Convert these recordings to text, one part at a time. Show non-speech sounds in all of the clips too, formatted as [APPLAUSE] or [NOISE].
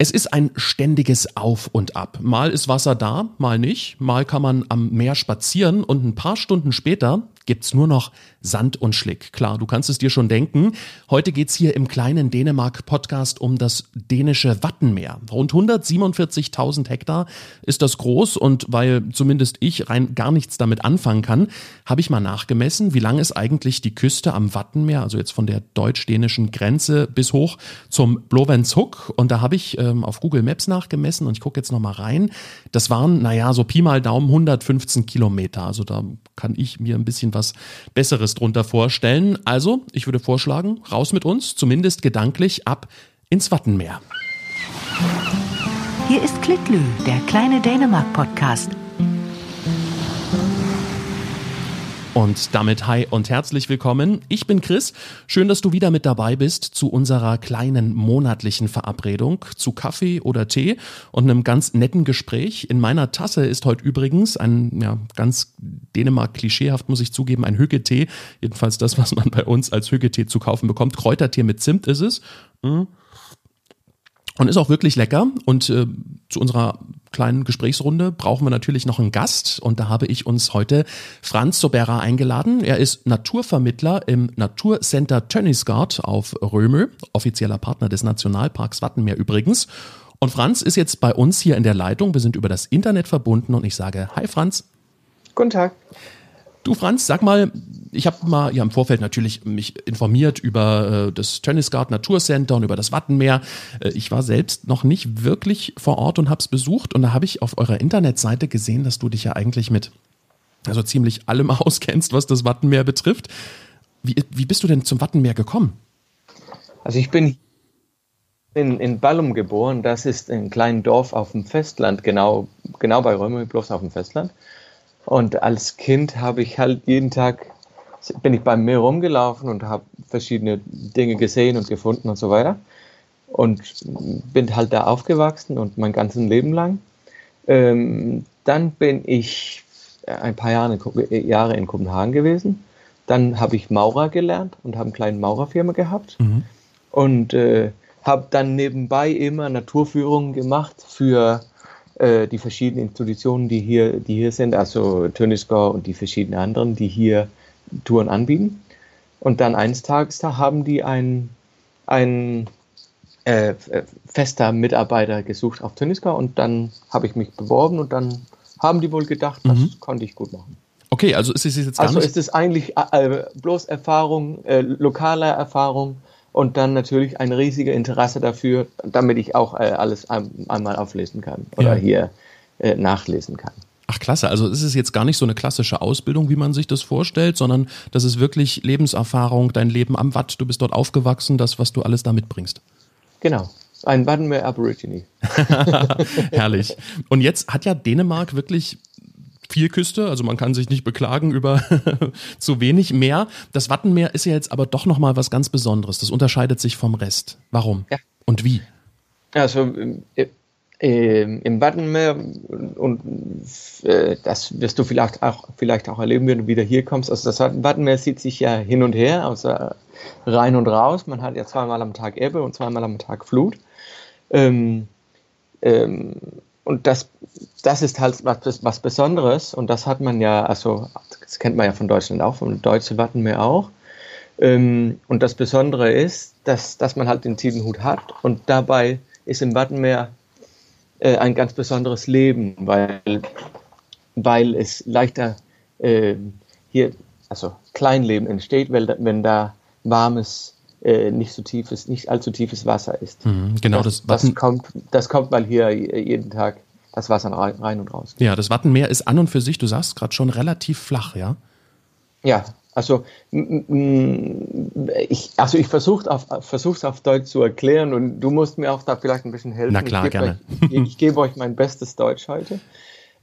Es ist ein ständiges Auf und Ab. Mal ist Wasser da, mal nicht. Mal kann man am Meer spazieren und ein paar Stunden später gibt's nur noch Sand und Schlick. Klar, du kannst es dir schon denken. Heute geht's hier im kleinen Dänemark-Podcast um das dänische Wattenmeer. Rund 147.000 Hektar ist das groß und weil zumindest ich rein gar nichts damit anfangen kann, habe ich mal nachgemessen, wie lang ist eigentlich die Küste am Wattenmeer, also jetzt von der deutsch-dänischen Grenze bis hoch zum Blovenshoek. Und da habe ich ähm, auf Google Maps nachgemessen und ich gucke jetzt nochmal rein. Das waren, naja, so Pi mal Daumen 115 Kilometer. Also da kann ich mir ein bisschen was Besseres drunter vorstellen. Also, ich würde vorschlagen, raus mit uns, zumindest gedanklich ab ins Wattenmeer. Hier ist Klitlü, der kleine Dänemark-Podcast. Und damit hi und herzlich willkommen. Ich bin Chris. Schön, dass du wieder mit dabei bist zu unserer kleinen monatlichen Verabredung zu Kaffee oder Tee und einem ganz netten Gespräch. In meiner Tasse ist heute übrigens ein ja, ganz Dänemark-klischeehaft, muss ich zugeben, ein Hüggetee. Jedenfalls das, was man bei uns als Hüggetee zu kaufen bekommt. Kräutertee mit Zimt ist es. Mhm. Und ist auch wirklich lecker. Und äh, zu unserer kleinen Gesprächsrunde brauchen wir natürlich noch einen Gast. Und da habe ich uns heute Franz Sobera eingeladen. Er ist Naturvermittler im Naturcenter Tönnisgard auf Römö, offizieller Partner des Nationalparks Wattenmeer übrigens. Und Franz ist jetzt bei uns hier in der Leitung. Wir sind über das Internet verbunden und ich sage Hi Franz. Guten Tag. Du Franz, sag mal, ich habe mal ja im Vorfeld natürlich mich informiert über äh, das Tennisgard Naturcenter und über das Wattenmeer. Äh, ich war selbst noch nicht wirklich vor Ort und habe es besucht und da habe ich auf eurer Internetseite gesehen, dass du dich ja eigentlich mit also ziemlich allem [LAUGHS] auskennst, was das Wattenmeer betrifft. Wie, wie bist du denn zum Wattenmeer gekommen? Also ich bin in, in Ballum geboren. Das ist ein kleines Dorf auf dem Festland, genau, genau bei Römer, bloß auf dem Festland. Und als Kind habe ich halt jeden Tag bin ich beim Meer rumgelaufen und habe verschiedene Dinge gesehen und gefunden und so weiter. Und bin halt da aufgewachsen und mein ganzes Leben lang. Ähm, dann bin ich ein paar Jahre in, Jahre in Kopenhagen gewesen. Dann habe ich Maurer gelernt und habe eine kleine Maurerfirma gehabt. Mhm. Und äh, habe dann nebenbei immer Naturführungen gemacht für äh, die verschiedenen Institutionen, die hier, die hier sind, also Töniskor und die verschiedenen anderen, die hier Touren anbieten. Und dann eines Tages, da haben die einen, einen äh, fester Mitarbeiter gesucht auf Tenniska und dann habe ich mich beworben und dann haben die wohl gedacht, das mhm. konnte ich gut machen. Okay, also ist es jetzt gar also nicht... ist es eigentlich äh, bloß Erfahrung, äh, lokaler Erfahrung und dann natürlich ein riesiger Interesse dafür, damit ich auch äh, alles ein, einmal auflesen kann oder ja. hier äh, nachlesen kann. Ach klasse, also es ist jetzt gar nicht so eine klassische Ausbildung, wie man sich das vorstellt, sondern das ist wirklich Lebenserfahrung, dein Leben am Watt, du bist dort aufgewachsen, das, was du alles da mitbringst. Genau, ein Wattenmeer Aborigine. [LAUGHS] Herrlich. Und jetzt hat ja Dänemark wirklich viel Küste, also man kann sich nicht beklagen über [LAUGHS] zu wenig Meer. Das Wattenmeer ist ja jetzt aber doch nochmal was ganz Besonderes. Das unterscheidet sich vom Rest. Warum? Ja. Und wie? Also äh, äh, im Wattenmeer und äh, das wirst du vielleicht auch, vielleicht auch erleben, wenn du wieder hier kommst. Also das Wattenmeer sieht sich ja hin und her, also rein und raus. Man hat ja zweimal am Tag Ebbe und zweimal am Tag Flut. Ähm, ähm, und das, das ist halt was, was Besonderes und das hat man ja, also das kennt man ja von Deutschland auch, vom deutschen Wattenmeer auch. Ähm, und das Besondere ist, dass, dass man halt den Ziegenhut hat und dabei ist im Wattenmeer äh, ein ganz besonderes Leben, weil, weil es leichter äh, hier, also Kleinleben entsteht, weil, wenn da warmes, äh, nicht so tiefes, nicht allzu tiefes Wasser ist. Mhm, genau, das, das, das, kommt, das kommt, weil hier jeden Tag das Wasser rein und raus. Ja, das Wattenmeer ist an und für sich, du sagst gerade schon relativ flach, ja? Ja, also ich, also ich versuche versuch's auf Deutsch zu erklären und du musst mir auch da vielleicht ein bisschen helfen. Na klar, ich gerne. Euch, ich, ich gebe euch mein bestes Deutsch heute.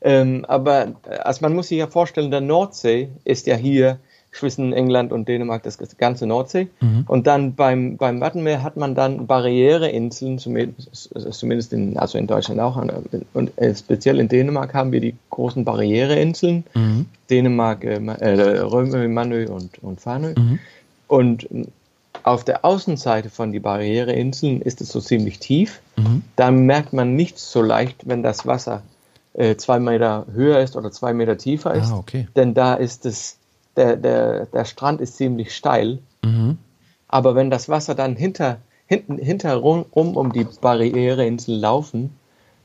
Ähm, aber also man muss sich ja vorstellen, der Nordsee ist ja hier zwischen England und Dänemark das ganze Nordsee. Mhm. Und dann beim, beim Wattenmeer hat man dann Barriereinseln, zumindest in, also in Deutschland auch, und äh, speziell in Dänemark haben wir die großen Barriereinseln, mhm. Dänemark, äh, äh Röme, Manö und, und Fanö. Mhm. Und auf der Außenseite von die Barriereinseln ist es so ziemlich tief. Mhm. Da merkt man nicht so leicht, wenn das Wasser äh, zwei Meter höher ist oder zwei Meter tiefer ist. Ah, okay. Denn da ist es, der, der, der Strand ist ziemlich steil. Mhm. Aber wenn das Wasser dann hinter, hinten, hinterrum um die Barriereinsel laufen,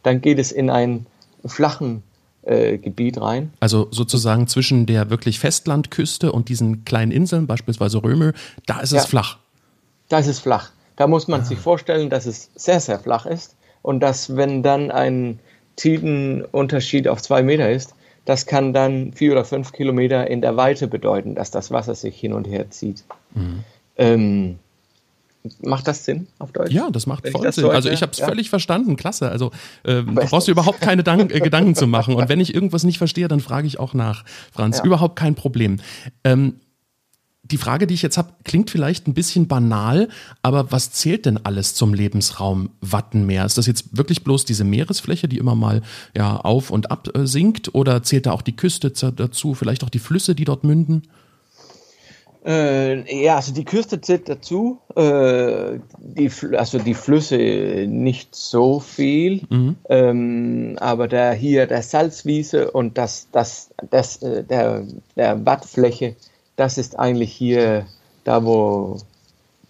dann geht es in einen flachen äh, Gebiet rein. Also sozusagen zwischen der wirklich Festlandküste und diesen kleinen Inseln, beispielsweise Römel, da ist es ja, flach. Da ist es flach. Da muss man ah. sich vorstellen, dass es sehr, sehr flach ist und dass, wenn dann ein Tidenunterschied auf zwei Meter ist, das kann dann vier oder fünf Kilometer in der Weite bedeuten, dass das Wasser sich hin und her zieht. Mhm. Ähm, Macht das Sinn auf Deutsch? Ja, das macht voll Sinn. also ich habe es ja? völlig verstanden, klasse. Also äh, du brauchst dir überhaupt keine Dank äh, [LAUGHS] Gedanken zu machen. Und wenn ich irgendwas nicht verstehe, dann frage ich auch nach, Franz. Ja. Überhaupt kein Problem. Ähm, die Frage, die ich jetzt habe, klingt vielleicht ein bisschen banal, aber was zählt denn alles zum Lebensraum Wattenmeer? Ist das jetzt wirklich bloß diese Meeresfläche, die immer mal ja, auf und ab äh, sinkt, oder zählt da auch die Küste dazu, vielleicht auch die Flüsse, die dort münden? Äh, ja, also die Küste zählt dazu, äh, die, also die Flüsse nicht so viel, mhm. ähm, aber der hier der Salzwiese und das, das, das, äh, der, der Wattfläche, das ist eigentlich hier da, wo,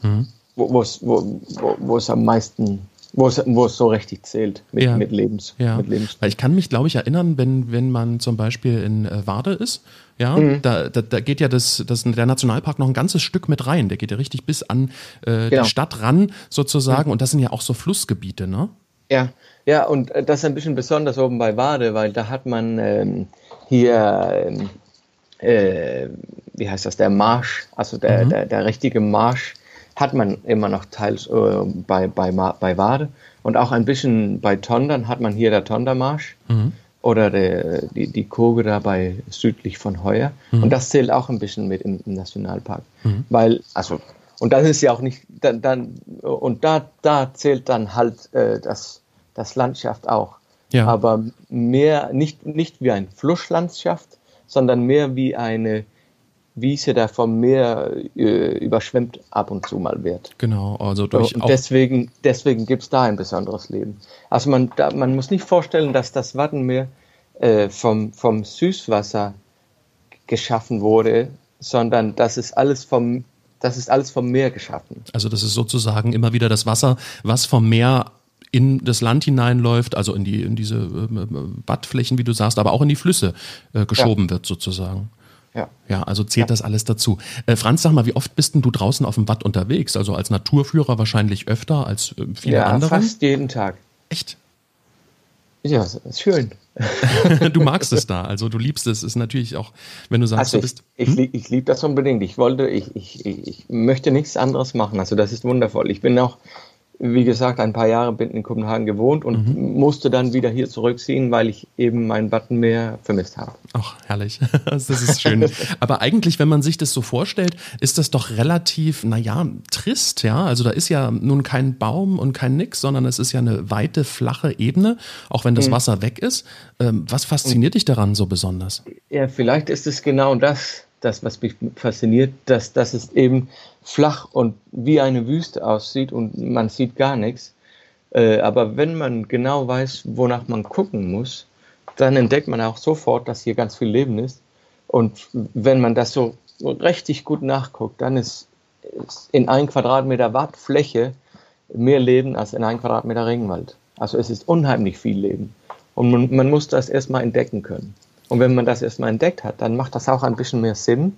mhm. wo, wo, wo, wo es am meisten wo es, wo es so richtig zählt mit, ja. mit, Lebens, ja. mit Lebens. Weil ich kann mich, glaube ich, erinnern, wenn, wenn man zum Beispiel in äh, Wade ist, ja, mhm. da, da, da geht ja das, das, der Nationalpark noch ein ganzes Stück mit rein. Der geht ja richtig bis an äh, genau. die Stadt ran, sozusagen. Mhm. Und das sind ja auch so Flussgebiete, ne? Ja, ja, und äh, das ist ein bisschen besonders oben bei Wade, weil da hat man ähm, hier, ähm, äh, wie heißt das, der Marsch, also der, mhm. der, der richtige Marsch hat man immer noch teils äh, bei, bei, bei Wade und auch ein bisschen bei Tondern hat man hier der Tondermarsch mhm. oder der, die, die Kurve dabei südlich von Heuer mhm. und das zählt auch ein bisschen mit im, im Nationalpark, mhm. weil, also, und das ist ja auch nicht, dann, dann und da, da zählt dann halt äh, das, das Landschaft auch. Ja. Aber mehr, nicht, nicht wie ein Flusslandschaft, sondern mehr wie eine Wiese, der vom Meer äh, überschwemmt ab und zu mal wird. Genau, also durch und deswegen, deswegen gibt es da ein besonderes Leben. Also man, da, man muss nicht vorstellen, dass das Wattenmeer äh, vom, vom Süßwasser geschaffen wurde, sondern das ist alles vom das ist alles vom Meer geschaffen. Also das ist sozusagen immer wieder das Wasser, was vom Meer in das Land hineinläuft, also in die in diese äh, Wattflächen, wie du sagst, aber auch in die Flüsse äh, geschoben ja. wird sozusagen. Ja. ja, also zählt ja. das alles dazu. Äh, Franz, sag mal, wie oft bist denn du draußen auf dem Watt unterwegs? Also als Naturführer wahrscheinlich öfter als äh, viele ja, andere? Ja, fast jeden Tag. Echt? Ja, ist schön. [LAUGHS] du magst es da, also du liebst es. Ist natürlich auch, wenn du sagst, also du bist. Ich, hm? ich, ich liebe das unbedingt. Ich wollte, ich, ich, ich möchte nichts anderes machen. Also das ist wundervoll. Ich bin auch wie gesagt, ein paar Jahre bin in Kopenhagen gewohnt und mhm. musste dann wieder hier zurückziehen, weil ich eben mein Buttonmeer vermisst habe. Ach, herrlich. [LAUGHS] das ist schön. Aber eigentlich, wenn man sich das so vorstellt, ist das doch relativ, naja, trist, ja. Also da ist ja nun kein Baum und kein Nix, sondern es ist ja eine weite, flache Ebene, auch wenn das mhm. Wasser weg ist. Ähm, was fasziniert mhm. dich daran so besonders? Ja, vielleicht ist es genau das, das, was mich fasziniert, dass, dass es eben flach und wie eine Wüste aussieht und man sieht gar nichts. Äh, aber wenn man genau weiß, wonach man gucken muss, dann entdeckt man auch sofort, dass hier ganz viel Leben ist. Und wenn man das so richtig gut nachguckt, dann ist, ist in ein Quadratmeter Wattfläche mehr Leben als in ein Quadratmeter Regenwald. Also es ist unheimlich viel Leben. Und man, man muss das erstmal entdecken können. Und wenn man das erstmal entdeckt hat, dann macht das auch ein bisschen mehr Sinn.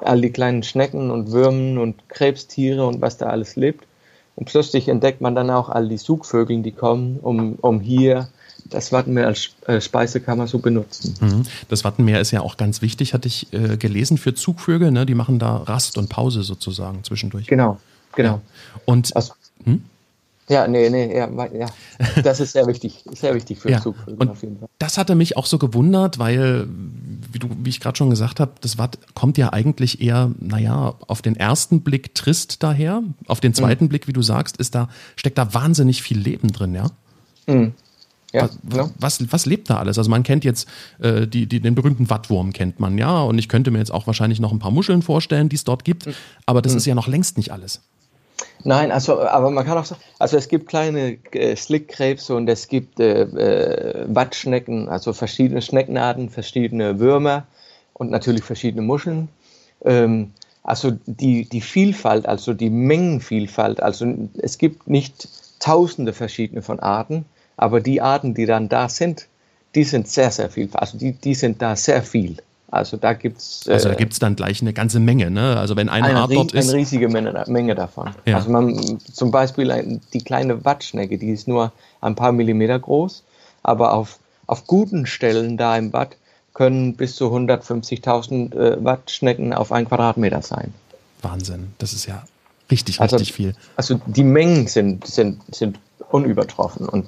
All die kleinen Schnecken und Würmen und Krebstiere und was da alles lebt. Und plötzlich entdeckt man dann auch all die Zugvögel, die kommen, um, um hier das Wattenmeer als äh, Speisekammer zu benutzen. Mhm. Das Wattenmeer ist ja auch ganz wichtig, hatte ich äh, gelesen, für Zugvögel. Ne? Die machen da Rast und Pause sozusagen zwischendurch. Genau, genau. Ja. Und also, hm? Ja, nee, nee, ja, ja. Das ist sehr wichtig, sehr wichtig für ja. Zugvögel auf jeden Fall. Das hatte mich auch so gewundert, weil, wie, du, wie ich gerade schon gesagt habe, das Watt kommt ja eigentlich eher, naja, auf den ersten Blick trist daher. Auf den zweiten mhm. Blick, wie du sagst, ist da, steckt da wahnsinnig viel Leben drin, ja? Mhm. Ja, was, was, was, lebt da alles? Also man kennt jetzt äh, die, die, den berühmten Wattwurm kennt man, ja, und ich könnte mir jetzt auch wahrscheinlich noch ein paar Muscheln vorstellen, die es dort gibt, mhm. aber das mhm. ist ja noch längst nicht alles. Nein, also, aber man kann auch sagen, also es gibt kleine äh, Slickkrebse und es gibt äh, äh, Wattschnecken, also verschiedene Schneckenarten, verschiedene Würmer und natürlich verschiedene Muscheln. Ähm, also die, die Vielfalt, also die Mengenvielfalt, also es gibt nicht tausende verschiedene von Arten, aber die Arten, die dann da sind, die sind sehr, sehr viel. Also die, die sind da sehr viel. Also da gibt es. Äh, also da gibt es dann gleich eine ganze Menge, ne? Also wenn eine, eine Art dort ist. Eine riesige Menge, Menge davon. Ja. Also man, zum Beispiel die kleine Wattschnecke, die ist nur ein paar Millimeter groß, aber auf, auf guten Stellen da im Watt können bis zu 150.000 äh, Wattschnecken auf einen Quadratmeter sein. Wahnsinn, das ist ja richtig, also, richtig viel. Also die Mengen sind, sind, sind unübertroffen und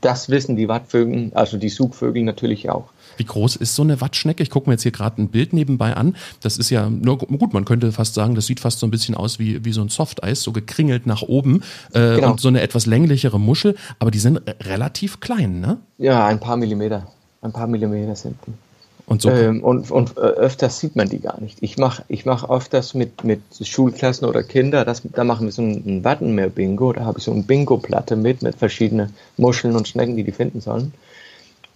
das wissen die Wattvögel, also die Zugvögel natürlich auch. Wie groß ist so eine Wattschnecke? Ich gucke mir jetzt hier gerade ein Bild nebenbei an. Das ist ja, nur gut, man könnte fast sagen, das sieht fast so ein bisschen aus wie, wie so ein Softeis, so gekringelt nach oben äh, genau. und so eine etwas länglichere Muschel, aber die sind relativ klein, ne? Ja, ein paar Millimeter. Ein paar Millimeter sind die. Und, so ähm, und, und äh, öfters sieht man die gar nicht. Ich mache ich mach öfters mit, mit Schulklassen oder Kindern, das, da machen wir so ein, ein Wattenmeer-Bingo. Da habe ich so eine Bingo-Platte mit, mit verschiedenen Muscheln und Schnecken, die die finden sollen.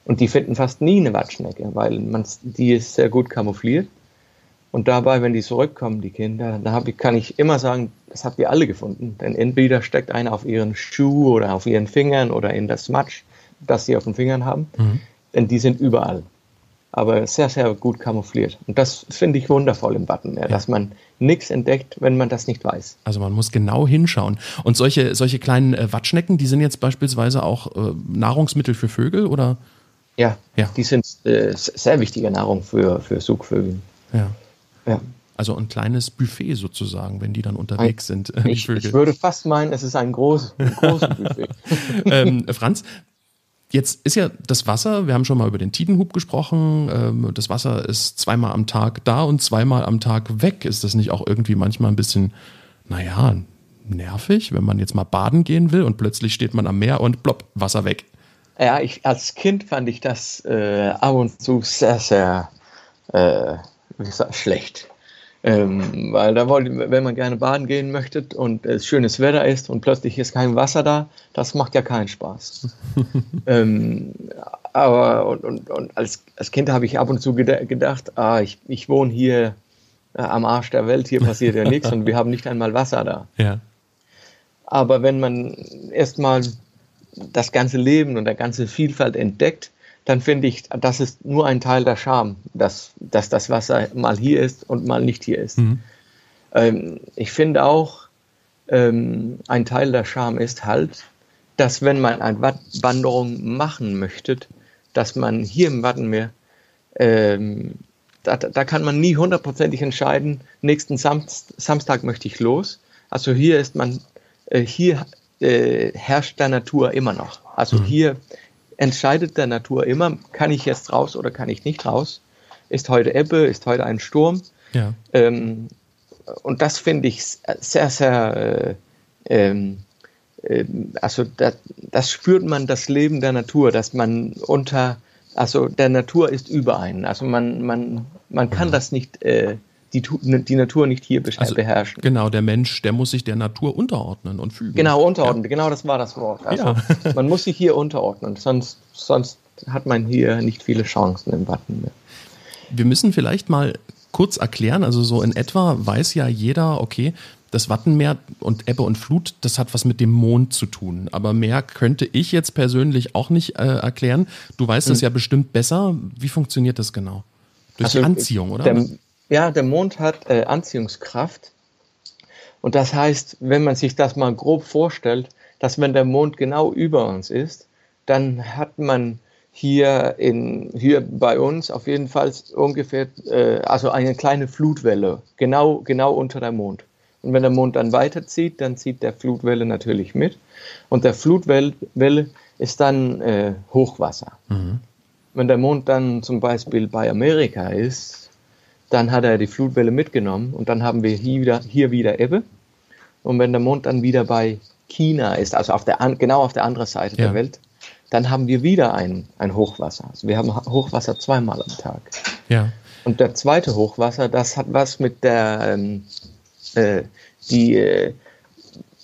Und die finden fast nie eine Wattschnecke, weil man, die ist sehr gut kamoufliert. Und dabei, wenn die zurückkommen, die Kinder, da ich, kann ich immer sagen, das habt ihr alle gefunden. Denn entweder steckt einer auf ihren Schuh oder auf ihren Fingern oder in das Matsch, das sie auf den Fingern haben. Mhm. Denn die sind überall. Aber sehr, sehr gut kamoufliert. Und das finde ich wundervoll im Button, ja. dass man nichts entdeckt, wenn man das nicht weiß. Also man muss genau hinschauen. Und solche, solche kleinen äh, Wattschnecken, die sind jetzt beispielsweise auch äh, Nahrungsmittel für Vögel oder? Ja, ja. die sind äh, sehr wichtige Nahrung für, für Sugvögel. Ja. ja. Also ein kleines Buffet sozusagen, wenn die dann unterwegs ein, sind. Äh, ich, ich, würde fast meinen, es ist ein, groß, ein großes [LAUGHS] Buffet. ähm, Franz, Jetzt ist ja das Wasser, wir haben schon mal über den Tidenhub gesprochen, ähm, das Wasser ist zweimal am Tag da und zweimal am Tag weg. Ist das nicht auch irgendwie manchmal ein bisschen, naja, nervig, wenn man jetzt mal baden gehen will und plötzlich steht man am Meer und plopp, Wasser weg? Ja, ich, als Kind fand ich das äh, ab und zu sehr, sehr äh, wie gesagt, schlecht. Ähm, weil da wollte, wenn man gerne baden gehen möchte und es schönes Wetter ist und plötzlich ist kein Wasser da, das macht ja keinen Spaß. [LAUGHS] ähm, aber und, und, und als, als Kind habe ich ab und zu gedacht, ah, ich, ich wohne hier äh, am Arsch der Welt, hier passiert ja [LAUGHS] nichts und wir haben nicht einmal Wasser da. Ja. Aber wenn man erstmal das ganze Leben und der ganze Vielfalt entdeckt, dann finde ich, das ist nur ein Teil der Charme, dass, dass das Wasser mal hier ist und mal nicht hier ist. Mhm. Ähm, ich finde auch, ähm, ein Teil der Charme ist halt, dass wenn man eine Wanderung machen möchte, dass man hier im Wattenmeer, ähm, da, da, kann man nie hundertprozentig entscheiden, nächsten Samst, Samstag möchte ich los. Also hier ist man, äh, hier äh, herrscht der Natur immer noch. Also mhm. hier entscheidet der Natur immer, kann ich jetzt raus oder kann ich nicht raus? Ist heute Ebbe, ist heute ein Sturm? Ja. Ähm, und das finde ich sehr, sehr, äh, ähm, äh, also das, das, spürt man das Leben der Natur, dass man unter, also der Natur ist über einen. Also man, man, man kann mhm. das nicht äh, die, ne, die Natur nicht hier also, beherrschen. Genau, der Mensch, der muss sich der Natur unterordnen und fügen. Genau, unterordnen, ja. genau das war das Wort. Also ja. [LAUGHS] man muss sich hier unterordnen, sonst, sonst hat man hier nicht viele Chancen im Watten mehr. Wir müssen vielleicht mal kurz erklären, also so in etwa weiß ja jeder, okay, das Wattenmeer und Ebbe und Flut, das hat was mit dem Mond zu tun. Aber mehr könnte ich jetzt persönlich auch nicht äh, erklären. Du weißt es hm. ja bestimmt besser. Wie funktioniert das genau? Durch also, die Anziehung, oder? Der, ja, der Mond hat äh, Anziehungskraft. Und das heißt, wenn man sich das mal grob vorstellt, dass wenn der Mond genau über uns ist, dann hat man hier, in, hier bei uns auf jeden Fall ungefähr, äh, also eine kleine Flutwelle, genau, genau unter dem Mond. Und wenn der Mond dann weiterzieht, dann zieht der Flutwelle natürlich mit. Und der Flutwelle ist dann äh, Hochwasser. Mhm. Wenn der Mond dann zum Beispiel bei Amerika ist, dann hat er die Flutwelle mitgenommen und dann haben wir hier wieder, hier wieder Ebbe. Und wenn der Mond dann wieder bei China ist, also auf der, genau auf der anderen Seite ja. der Welt, dann haben wir wieder ein, ein Hochwasser. Also wir haben Hochwasser zweimal am Tag. Ja. Und der zweite Hochwasser, das hat was mit der, ähm, äh, die, äh,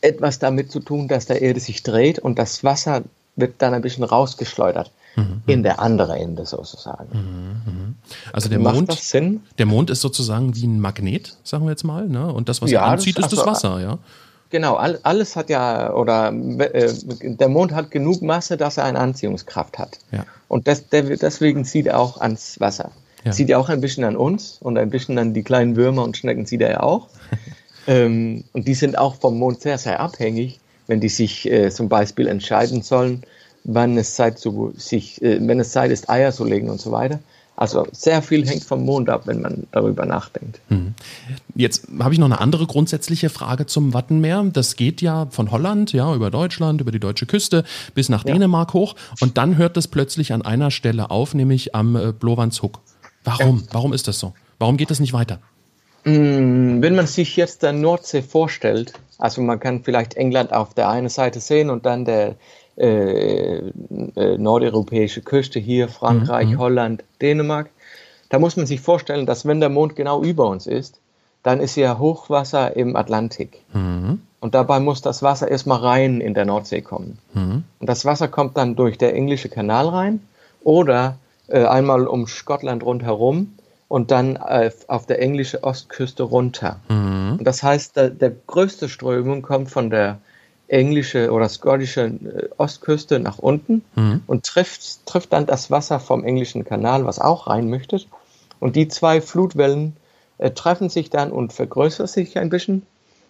etwas damit zu tun, dass der Erde sich dreht und das Wasser wird dann ein bisschen rausgeschleudert mhm. in der andere Ende sozusagen. Mhm, also der Macht Mond, das Sinn? der Mond ist sozusagen wie ein Magnet, sagen wir jetzt mal, ne? Und das, was ja, er anzieht, das, ist also, das Wasser, ja. Genau, alles hat ja, oder äh, der Mond hat genug Masse, dass er eine Anziehungskraft hat. Ja. Und das, der, deswegen zieht er auch ans Wasser. Ja. Zieht er auch ein bisschen an uns und ein bisschen an die kleinen Würmer und Schnecken zieht er ja auch. [LAUGHS] ähm, und die sind auch vom Mond sehr, sehr abhängig, wenn die sich äh, zum Beispiel entscheiden sollen, wann es Zeit, zu, sich, äh, wenn es Zeit ist, Eier zu legen und so weiter also sehr viel hängt vom Mond ab, wenn man darüber nachdenkt. Mhm. Jetzt habe ich noch eine andere grundsätzliche Frage zum Wattenmeer. Das geht ja von Holland, ja, über Deutschland, über die deutsche Küste bis nach ja. Dänemark hoch und dann hört es plötzlich an einer Stelle auf, nämlich am äh. Warum? Ja. Warum ist das so? Warum geht das nicht weiter? Mm, wenn man sich jetzt der Nordsee vorstellt, also man kann vielleicht England auf der einen Seite sehen und dann der, äh, äh, nordeuropäische Küste hier, Frankreich, mhm. Holland, Dänemark. Da muss man sich vorstellen, dass wenn der Mond genau über uns ist, dann ist ja Hochwasser im Atlantik. Mhm. Und dabei muss das Wasser erstmal rein in der Nordsee kommen. Mhm. Und das Wasser kommt dann durch der englische Kanal rein oder äh, einmal um Schottland rundherum und dann äh, auf der englischen Ostküste runter. Mhm. Und das heißt, der, der größte Strömung kommt von der englische oder skottische äh, Ostküste nach unten mhm. und trifft, trifft dann das Wasser vom englischen Kanal, was auch rein möchte. Und die zwei Flutwellen äh, treffen sich dann und vergrößern sich ein bisschen.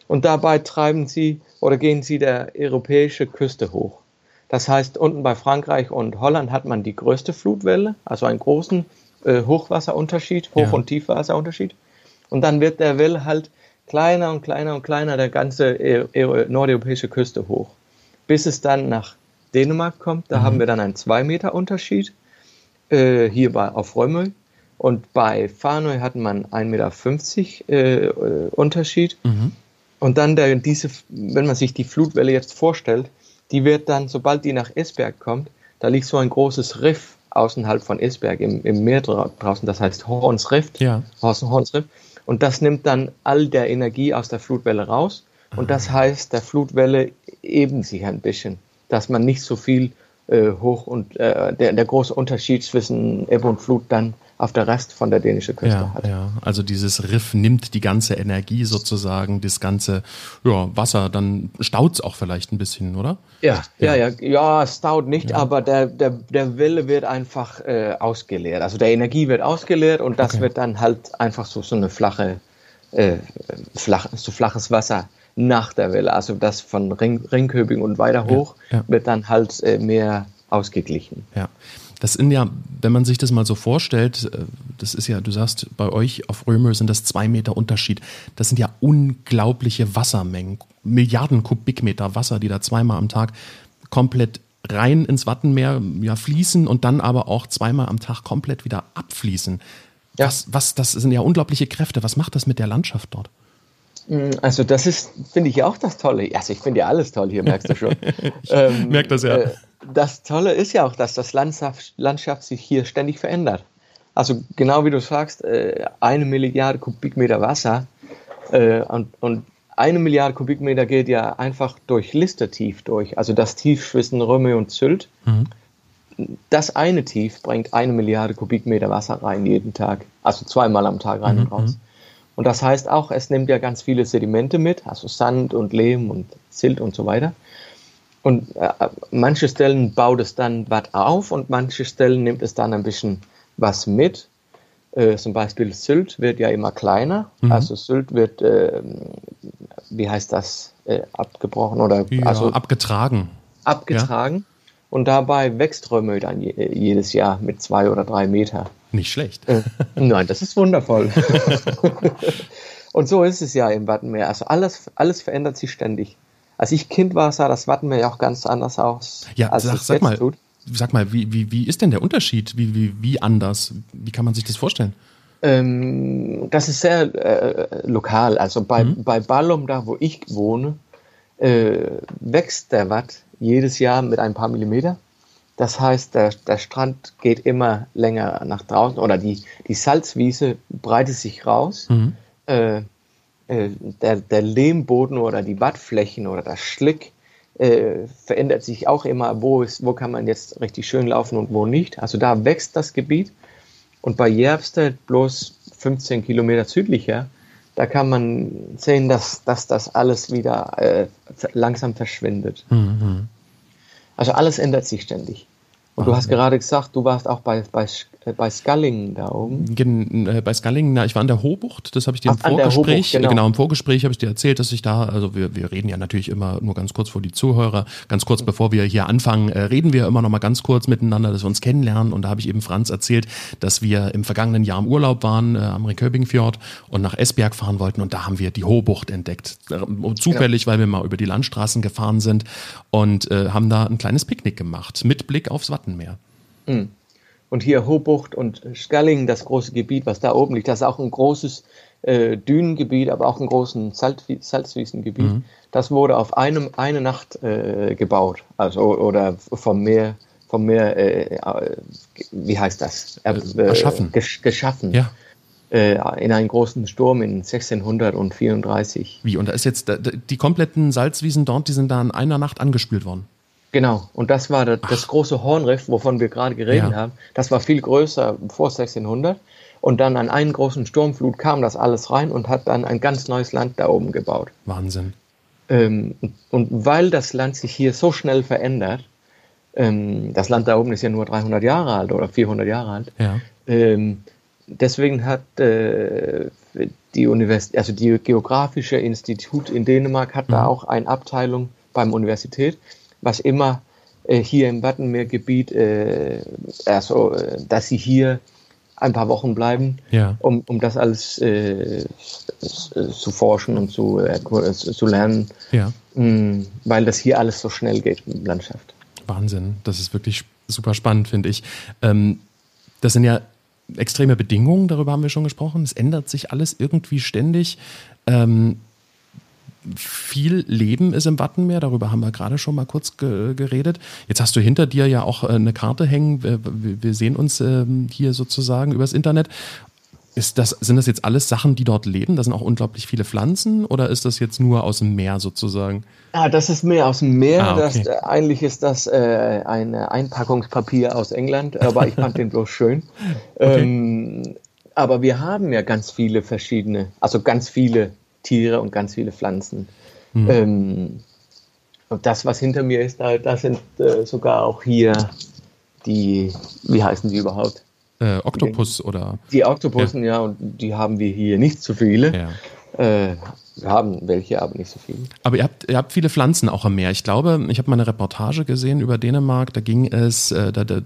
Und dabei treiben sie oder gehen sie der europäische Küste hoch. Das heißt, unten bei Frankreich und Holland hat man die größte Flutwelle, also einen großen äh, Hochwasserunterschied, Hoch- ja. und Tiefwasserunterschied. Und dann wird der Welle halt kleiner und kleiner und kleiner der ganze e-, e-, nordeuropäische Küste hoch, bis es dann nach Dänemark kommt. Da mhm. haben wir dann einen 2 Meter Unterschied äh, hier bei, auf Römel. Und bei Farnøy hat man 1,50 Meter äh, äh, Unterschied. Mhm. Und dann der, diese, wenn man sich die Flutwelle jetzt vorstellt, die wird dann, sobald die nach Esberg kommt, da liegt so ein großes Riff außerhalb von Esberg im, im Meer draußen, das heißt Horns Riff. Ja. Horns Riff. Und das nimmt dann all der Energie aus der Flutwelle raus. Und das ah. heißt, der Flutwelle eben sich ein bisschen, dass man nicht so viel äh, hoch und äh, der, der große Unterschied zwischen Ebbe und Flut dann auf der Rest von der dänischen Küste ja, hat. Ja, also dieses Riff nimmt die ganze Energie sozusagen, das ganze ja, Wasser, dann staut es auch vielleicht ein bisschen, oder? Ja, ja, ja, ja, ja es staut nicht, ja. aber der, der, der Wille wird einfach äh, ausgeleert. Also der Energie wird ausgeleert und das okay. wird dann halt einfach so, so eine flache, äh, flach, so flaches Wasser nach der Welle. Also das von Ring, Ringköping und weiter hoch wird dann halt äh, mehr ausgeglichen. Ja. Das sind ja, wenn man sich das mal so vorstellt, äh, das ist ja, du sagst, bei euch auf Römer sind das zwei Meter Unterschied. Das sind ja unglaubliche Wassermengen, Milliarden Kubikmeter Wasser, die da zweimal am Tag komplett rein ins Wattenmeer ja, fließen und dann aber auch zweimal am Tag komplett wieder abfließen. Ja. Was, was, das sind ja unglaubliche Kräfte. Was macht das mit der Landschaft dort? Mm, also das ist, finde ich auch das Tolle. Also ich finde ja alles toll hier, merkst du schon. [LAUGHS] ich ähm, merk das ja. Äh, das Tolle ist ja auch, dass das Landschaft, Landschaft sich hier ständig verändert. Also genau wie du sagst, äh, eine Milliarde Kubikmeter Wasser äh, und, und eine Milliarde Kubikmeter geht ja einfach durch Listertief durch, also das Tief zwischen Röme und Sylt. Mhm. Das eine Tief bringt eine Milliarde Kubikmeter Wasser rein jeden Tag, also zweimal am Tag rein mhm. und raus. Und das heißt auch, es nimmt ja ganz viele Sedimente mit, also Sand und Lehm und Silt und so weiter. Und äh, manche Stellen baut es dann was auf und manche Stellen nimmt es dann ein bisschen was mit. Äh, zum Beispiel Sylt wird ja immer kleiner. Mhm. Also Sylt wird, äh, wie heißt das, äh, abgebrochen oder ja, also abgetragen. Abgetragen. Ja. Und dabei wächst Römö dann je, jedes Jahr mit zwei oder drei Meter. Nicht schlecht. Äh, nein, das ist wundervoll. [LAUGHS] [LAUGHS] und so ist es ja im Wattenmeer. Also alles, alles verändert sich ständig. Als ich Kind war, sah das Wattenmeer ja auch ganz anders aus. Ja, sag, sag mal, tut. sag mal, wie, wie, wie ist denn der Unterschied? Wie, wie, wie anders? Wie kann man sich das vorstellen? Ähm, das ist sehr äh, lokal. Also bei, mhm. bei Ballum, da wo ich wohne, äh, wächst der Watt jedes Jahr mit ein paar Millimeter. Das heißt, der, der Strand geht immer länger nach draußen oder die, die Salzwiese breitet sich raus. Mhm. Äh, äh, der, der Lehmboden oder die Wattflächen oder das Schlick äh, verändert sich auch immer, wo, ist, wo kann man jetzt richtig schön laufen und wo nicht. Also da wächst das Gebiet. Und bei Jervstedt bloß 15 Kilometer südlicher, da kann man sehen, dass, dass das alles wieder äh, langsam verschwindet. Mhm. Also alles ändert sich ständig. Und du hast gerade gesagt, du warst auch bei, bei, äh, bei Scullingen da oben. Gen, äh, bei Scullingen, na, ich war an der Hohbucht, das habe ich dir Ach, im Vorgespräch, genau. genau. im Vorgespräch habe ich dir erzählt, dass ich da, also wir, wir reden ja natürlich immer nur ganz kurz vor die Zuhörer, ganz kurz bevor wir hier anfangen, äh, reden wir immer noch mal ganz kurz miteinander, dass wir uns kennenlernen und da habe ich eben Franz erzählt, dass wir im vergangenen Jahr im Urlaub waren äh, am Reköbingfjord und nach Esbjerg fahren wollten und da haben wir die Hohbucht entdeckt. Äh, zufällig, genau. weil wir mal über die Landstraßen gefahren sind und äh, haben da ein kleines Picknick gemacht mit Blick aufs Wattenmeer. Mhm. Und hier Hohbucht und Skallingen, das große Gebiet, was da oben liegt, das ist auch ein großes äh, Dünengebiet, aber auch ein großes Salz, Salzwiesengebiet. Mhm. Das wurde auf einem, eine Nacht äh, gebaut, also oder vom Meer, vom Meer, äh, äh wie heißt das? Äh, Erschaffen. Gesch geschaffen. Ja. Äh, in einen großen Sturm in 1634. Wie? Und da ist jetzt die kompletten Salzwiesen dort, die sind da in einer Nacht angespült worden. Genau, und das war das, das große Hornriff, wovon wir gerade geredet ja. haben. Das war viel größer vor 1600. Und dann an einen großen Sturmflut kam das alles rein und hat dann ein ganz neues Land da oben gebaut. Wahnsinn. Ähm, und weil das Land sich hier so schnell verändert, ähm, das Land da oben ist ja nur 300 Jahre alt oder 400 Jahre alt, ja. ähm, deswegen hat äh, die Universität, also die Geografische Institut in Dänemark hat mhm. da auch eine Abteilung beim Universität, was immer äh, hier im Wattenmeergebiet, äh, also, äh, dass sie hier ein paar Wochen bleiben, ja. um, um das alles äh, zu forschen und zu, äh, zu lernen, ja. mh, mm, weil das hier alles so schnell geht der Landschaft. Wahnsinn, das ist wirklich super spannend, finde ich. Ähm, das sind ja extreme Bedingungen, darüber haben wir schon gesprochen. Es ändert sich alles irgendwie ständig. Ähm, viel Leben ist im Wattenmeer, darüber haben wir gerade schon mal kurz ge geredet. Jetzt hast du hinter dir ja auch äh, eine Karte hängen, wir, wir sehen uns ähm, hier sozusagen übers Internet. Das, sind das jetzt alles Sachen, die dort leben? Da sind auch unglaublich viele Pflanzen oder ist das jetzt nur aus dem Meer sozusagen? Ja, das ist mehr aus dem Meer. Ah, okay. das, äh, eigentlich ist das äh, ein Einpackungspapier aus England, aber ich fand den bloß schön. [LAUGHS] Okay. Ähm, aber wir haben ja ganz viele verschiedene, also ganz viele Tiere und ganz viele Pflanzen. Mhm. Ähm, und das, was hinter mir ist, da, da sind äh, sogar auch hier die, wie heißen die überhaupt? Äh, Oktopus oder? Die Oktopussen, ja. ja. und die haben wir hier nicht so viele. Ja. Äh, wir haben welche, aber nicht so viele. Aber ihr habt, ihr habt viele Pflanzen auch am Meer. Ich glaube, ich habe mal eine Reportage gesehen über Dänemark. Da ging es, äh, da, da,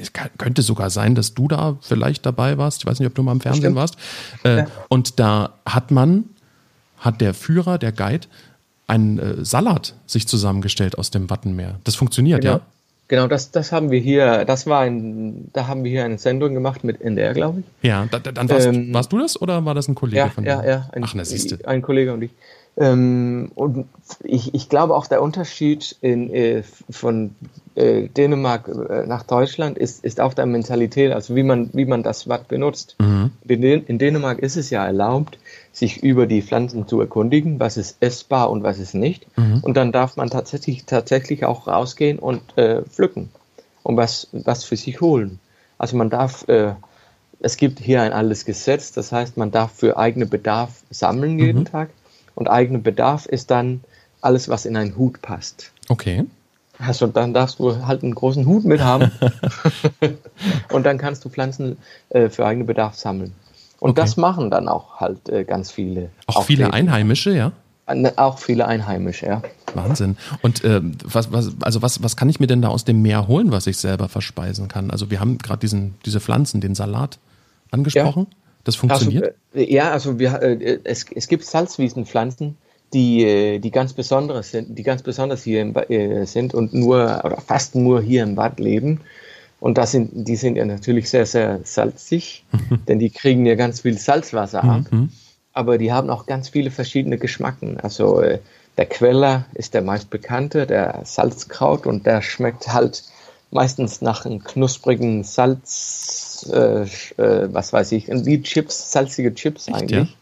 es könnte sogar sein, dass du da vielleicht dabei warst. Ich weiß nicht, ob du mal im Fernsehen warst. Äh, ja. Und da hat man hat der Führer, der Guide, einen äh, Salat sich zusammengestellt aus dem Wattenmeer. Das funktioniert, genau. ja? Genau, das, das haben wir hier, das war ein, da haben wir hier eine Sendung gemacht mit NDR, glaube ich. Ja, da, dann warst, ähm, warst, du das oder war das ein Kollege ja, von dir? Ja, ja, ein, Ach, na, siehste. ein Kollege und ich. Ähm, und ich, ich glaube auch der Unterschied in, äh, von äh, Dänemark äh, nach Deutschland ist, ist auch der Mentalität, also wie man, wie man das Watt benutzt. Mhm. In, in, Dänemark ist es ja erlaubt, sich über die Pflanzen zu erkundigen, was ist essbar und was ist nicht. Mhm. Und dann darf man tatsächlich, tatsächlich auch rausgehen und äh, pflücken und was, was für sich holen. Also man darf, äh, es gibt hier ein alles Gesetz, das heißt, man darf für eigene Bedarf sammeln jeden mhm. Tag und eigener Bedarf ist dann alles, was in einen Hut passt. Okay. Also dann darfst du halt einen großen Hut mit haben [LAUGHS] und dann kannst du Pflanzen äh, für eigenen Bedarf sammeln. Und okay. das machen dann auch halt äh, ganz viele. Auch viele Einheimische, ja? Ne, auch viele Einheimische, ja. Wahnsinn. Und äh, was, was, also was, was kann ich mir denn da aus dem Meer holen, was ich selber verspeisen kann? Also wir haben gerade diesen, diese Pflanzen, den Salat angesprochen. Ja. Das funktioniert? Also, äh, ja, also wir, äh, es, es gibt Salzwiesenpflanzen, die, äh, die ganz besonders sind, die ganz besonders hier im, äh, sind und nur oder fast nur hier im Bad leben. Und das sind, die sind ja natürlich sehr, sehr salzig, denn die kriegen ja ganz viel Salzwasser ab. Mhm. Aber die haben auch ganz viele verschiedene Geschmacken. Also äh, der Queller ist der meist bekannte, der Salzkraut, und der schmeckt halt meistens nach einem knusprigen Salz, äh, äh, was weiß ich, wie Chips, salzige Chips Echt, eigentlich.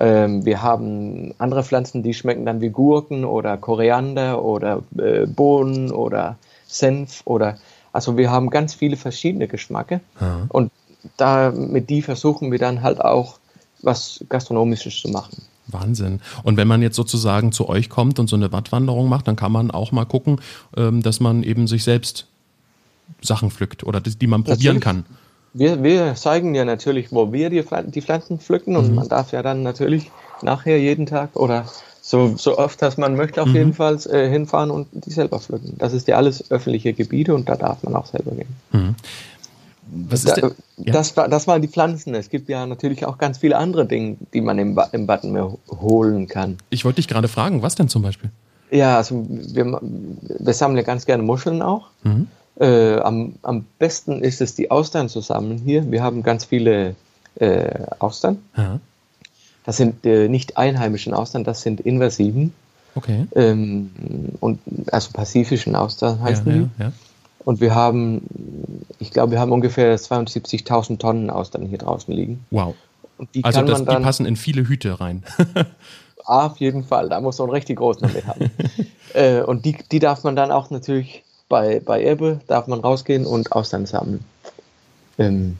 Ähm, wir haben andere Pflanzen, die schmecken dann wie Gurken oder Koriander oder äh, Bohnen oder Senf oder also wir haben ganz viele verschiedene Geschmacke Ja. und da mit die versuchen wir dann halt auch was gastronomisches zu machen. Wahnsinn. Und wenn man jetzt sozusagen zu euch kommt und so eine Wattwanderung macht, dann kann man auch mal gucken, ähm, dass man eben sich selbst Sachen pflückt oder die, die man probieren Natürlich. kann. Wir, wir zeigen ja natürlich, wo wir die, die Pflanzen pflücken und man darf ja dann natürlich nachher jeden Tag oder so, so oft, dass man möchte, auf jeden Fall äh, hinfahren und die selber pflücken. Das ist ja alles öffentliche Gebiete und da darf man auch selber gehen. Was ist Da, denn, ja? das, das waren die Pflanzen. Es gibt ja natürlich auch ganz viele andere Dinge, die man im, im Wattenmeer holen kann. Ich wollte dich gerade fragen, was denn zum Beispiel? Ja, also wir, wir sammeln ja ganz gerne Muscheln auch. Äh, am, am besten ist es, die Austern zu sammeln hier. Wir haben ganz viele äh, Austern. Ja. Das sind äh, nicht einheimischen Austern, das sind invasiven Okay. ähm, und also pazifischen Austern heißen ja, die. ja, ja. Und wir haben, ich glaube, wir haben ungefähr 72.000 Tonnen Austern hier draußen liegen. Wow. Und die Also das, man die dann passen in viele Hüte rein. auf jeden Fall, da muss man einen richtig großen damit haben. [LAUGHS] äh, und die, die darf man dann auch natürlich bei, bei Ebbe, darf man rausgehen und Austern sammeln. Ähm,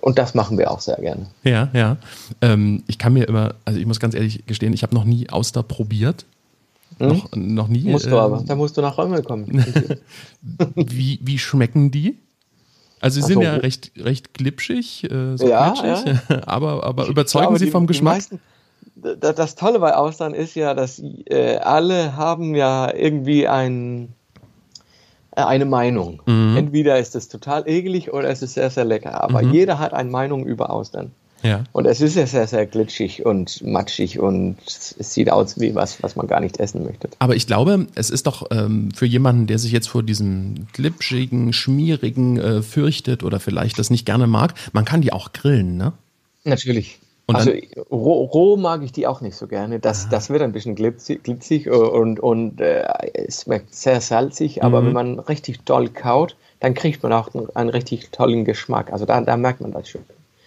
und das machen wir auch sehr gerne. ja, ja. Ähm, ich kann mir immer, also ich muss ganz ehrlich gestehen, ich habe noch nie Auster probiert. Noch, noch nie. Hm? Musst du ähm, aber, da musst du nach Römmel kommen. [LAUGHS] Wie, wie schmecken die? Also sie Ach sind so. ja recht, recht glitschig, äh, so Ja, glitschig, [LAUGHS] aber, aber überzeugen glaube, sie die- vom die Geschmack? meisten- da- das Tolle bei Austern ist ja, dass äh, alle haben ja irgendwie ein, äh, eine Meinung. Mhm. Entweder ist es total eklig oder es ist sehr, sehr lecker. Aber Mhm. jeder hat eine Meinung über Austern. ja. Und es ist ja sehr, sehr glitschig und matschig und es sieht aus wie was, was man gar nicht essen möchte. Aber ich glaube, es ist doch ähm, für jemanden, der sich jetzt vor diesem glitschigen, schmierigen äh, fürchtet oder vielleicht das nicht gerne mag, man kann die auch grillen, ne? Natürlich. Und also roh, roh mag ich die auch nicht so gerne. Das, das wird ein bisschen glitzig, glitzig und, und äh, es schmeckt sehr salzig, aber Mhm. wenn man richtig toll kaut, dann kriegt man auch einen, einen richtig tollen Geschmack. Also da, da merkt man das schon.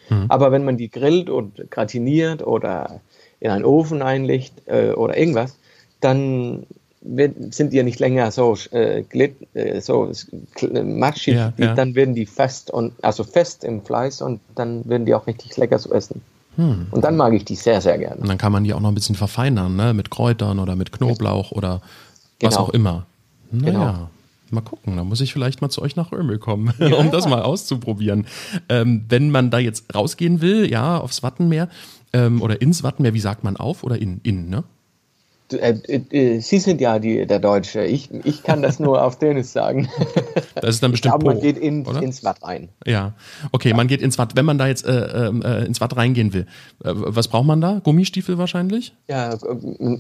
Mhm. Aber wenn man die grillt und gratiniert oder in einen Ofen einlegt äh, oder irgendwas, dann wird, sind die ja nicht länger so, äh, glit, äh, so kl- matschig, Ja, ja. dann werden die fest und also fest im Fleisch und dann werden die auch richtig lecker zu essen. Und dann mag ich die sehr, sehr gerne. Und dann kann man die auch noch ein bisschen verfeinern, ne? Mit Kräutern oder mit Knoblauch oder was Genau. auch immer. Naja. Genau. Mal gucken, da muss ich vielleicht mal zu euch nach Römel kommen, [LAUGHS] um das mal auszuprobieren. Ähm, wenn man da jetzt rausgehen will, ja, aufs Wattenmeer ähm, oder ins Wattenmeer, wie sagt man auf oder in, in, ne? Äh, äh, äh, Sie sind ja die, der Deutsche. Ich, ich kann das nur auf Dänisch sagen. [LAUGHS] Das ist dann bestimmt Aber man geht in, ins Watt rein. Ja, okay, man geht ins Watt. Wenn man da jetzt äh, ähm, äh, ins Watt reingehen will, äh, was braucht man da? Gummistiefel wahrscheinlich? Ja,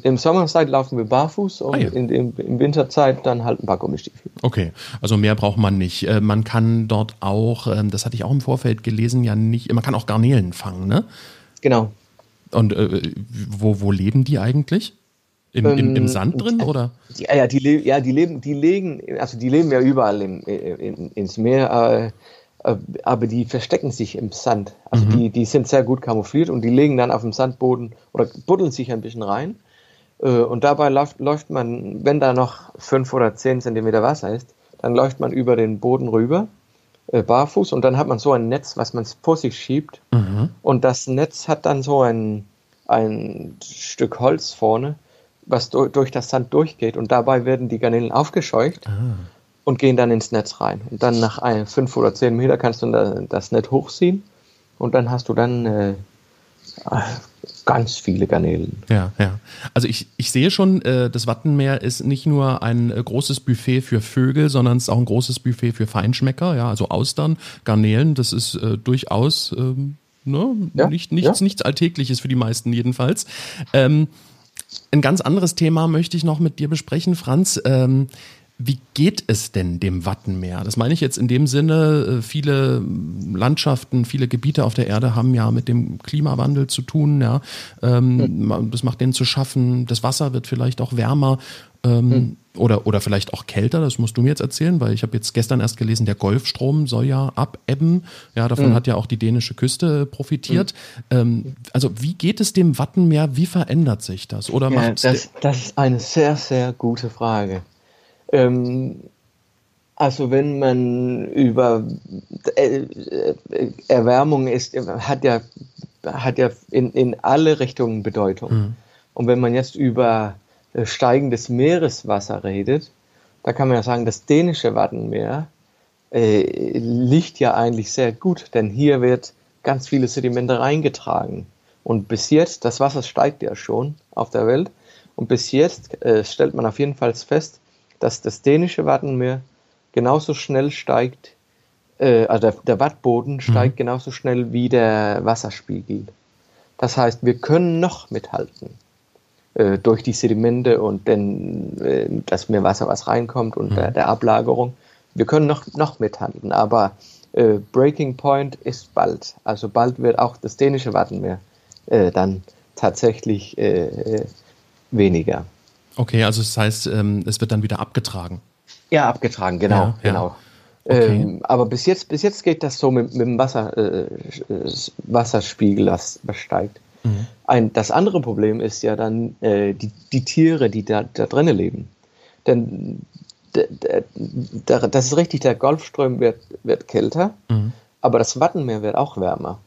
im, Sommerzeit laufen wir barfuß und Ah, ja. in dem, im Winterzeit dann halt ein paar Gummistiefel. Okay, also mehr braucht man nicht. Man kann dort auch, ähm, das hatte ich auch im Vorfeld gelesen, ja nicht, man kann auch Garnelen fangen, ne? Genau. Und wo, wo leben die eigentlich? Im, im, im Ähm, Sand drin oder? Ja, ja, die, ja, die leben, die legen, also die leben ja überall im, in, ins Meer, äh, äh, aber die verstecken sich im Sand. Also die, die sind sehr gut kamoufliert und die legen dann auf dem Sandboden oder buddeln sich ein bisschen rein. Äh, und dabei läuft, läuft man, wenn da noch fünf oder zehn Zentimeter Wasser ist, dann läuft man über den Boden rüber, äh, barfuß, und dann hat man so ein Netz, was man vor sich schiebt. Und das Netz hat dann so ein, ein Stück Holz vorne, was durch, durch das Sand durchgeht. Und dabei werden die Garnelen aufgescheucht und gehen dann ins Netz rein. Und dann nach ein, fünf oder zehn Meter kannst du da, das Netz hochziehen und dann hast du dann äh, ganz viele Garnelen. Ja, ja. Also ich, ich sehe schon, äh, das Wattenmeer ist nicht nur ein äh, großes Buffet für Vögel, sondern es ist auch ein großes Buffet für Feinschmecker, ja, also Austern, Garnelen, das ist äh, durchaus ähm, ne, Ja, nicht, nichts, ja. nichts Alltägliches für die meisten jedenfalls. Ähm, ein ganz anderes Thema möchte ich noch mit dir besprechen, Franz. Ähm, Wie geht es denn dem Wattenmeer? Das meine ich jetzt in dem Sinne, äh, viele Landschaften, viele Gebiete auf der Erde haben ja mit dem Klimawandel zu tun. Ja. Ähm, das macht denen zu schaffen. Das Wasser wird vielleicht auch wärmer. Ähm, hm. oder, oder vielleicht auch kälter, das musst du mir jetzt erzählen, weil ich habe jetzt gestern erst gelesen, der Golfstrom soll ja abebben. Ja, davon hm. hat ja auch die dänische Küste profitiert. Hm. Ähm, also wie geht es dem Wattenmeer? Wie verändert sich das? Oder ja, das, das ist eine sehr, sehr gute Frage. Ähm, also wenn man über äh, äh, Erwärmung ist, hat ja, hat ja in, in alle Richtungen Bedeutung. Mhm. Und wenn man jetzt über äh, steigendes Meereswasser redet, da kann man ja sagen, das dänische Wattenmeer äh, liegt ja eigentlich sehr gut, denn hier wird ganz viele Sedimente reingetragen. Und bis jetzt, das Wasser steigt ja schon auf der Welt, und bis jetzt äh, stellt man auf jeden Fall fest, dass das dänische Wattenmeer genauso schnell steigt, äh, also der, der Wattboden mhm. steigt mhm. genauso schnell wie der Wasserspiegel. Das heißt, wir können noch mithalten äh, durch die Sedimente und denn, äh, das Meerwasser, was reinkommt und mhm. der, der, Ablagerung. Wir können noch, noch mithalten, aber äh, Breaking Point ist bald. Also bald wird auch das dänische Wattenmeer äh, dann tatsächlich äh, äh, weniger. Okay, also das heißt, ähm, es wird dann wieder abgetragen. Ja, abgetragen, genau, ja, genau. Okay. Ähm, aber bis jetzt, bis jetzt geht das so mit, mit dem Wasser, äh, Wasserspiegel, das steigt. Mhm. Ein, das andere Problem ist ja dann äh, die, die Tiere, die da, da drinnen leben. Denn das ist richtig, der Golfstrom wird, wird kälter, mhm. aber das Wattenmeer wird auch wärmer.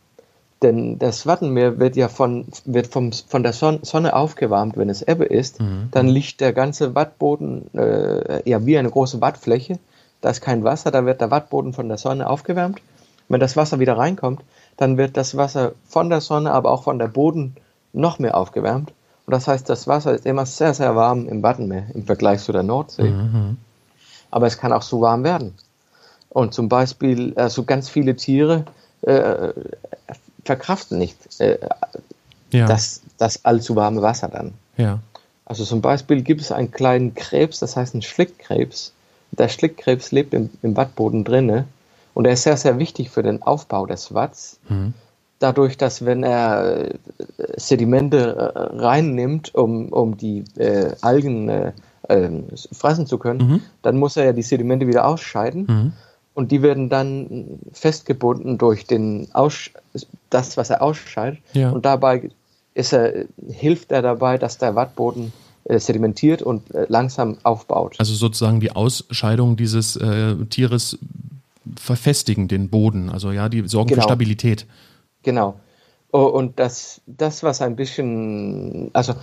Denn das Wattenmeer wird ja von, wird vom, von der Sonne aufgewärmt, wenn es Ebbe ist. Mhm. Dann liegt der ganze Wattboden äh, ja wie eine große Wattfläche. Da ist kein Wasser, da wird der Wattboden von der Sonne aufgewärmt. Wenn das Wasser wieder reinkommt, dann wird das Wasser von der Sonne, aber auch von der Boden noch mehr aufgewärmt. Und das heißt, das Wasser ist immer sehr, sehr warm im Wattenmeer im Vergleich zu der Nordsee. Mhm. Aber es kann auch so warm werden. Und zum Beispiel, also ganz viele Tiere äh, verkraften nicht äh, ja. das, das allzu warme Wasser dann. Ja. Also zum Beispiel gibt es einen kleinen Krebs, das heißt ein Schlickkrebs. Der Schlickkrebs lebt im, im Wattboden drinne und er ist sehr, sehr wichtig für den Aufbau des Watts. Mhm. Dadurch, dass wenn er äh, Sedimente äh, reinnimmt, um, um die äh, Algen äh, ähm, fressen zu können, mhm. dann muss er ja die Sedimente wieder ausscheiden. Mhm. Und die werden dann festgebunden durch den Aus das, was er ausscheidet. Ja. Und dabei er, hilft er dabei, dass der Wattboden äh, sedimentiert und langsam aufbaut. Also sozusagen die Ausscheidung dieses äh, Tieres verfestigen den Boden. Also ja, die sorgen genau. für Stabilität. Genau. Oh, und das, das, was ein bisschen, also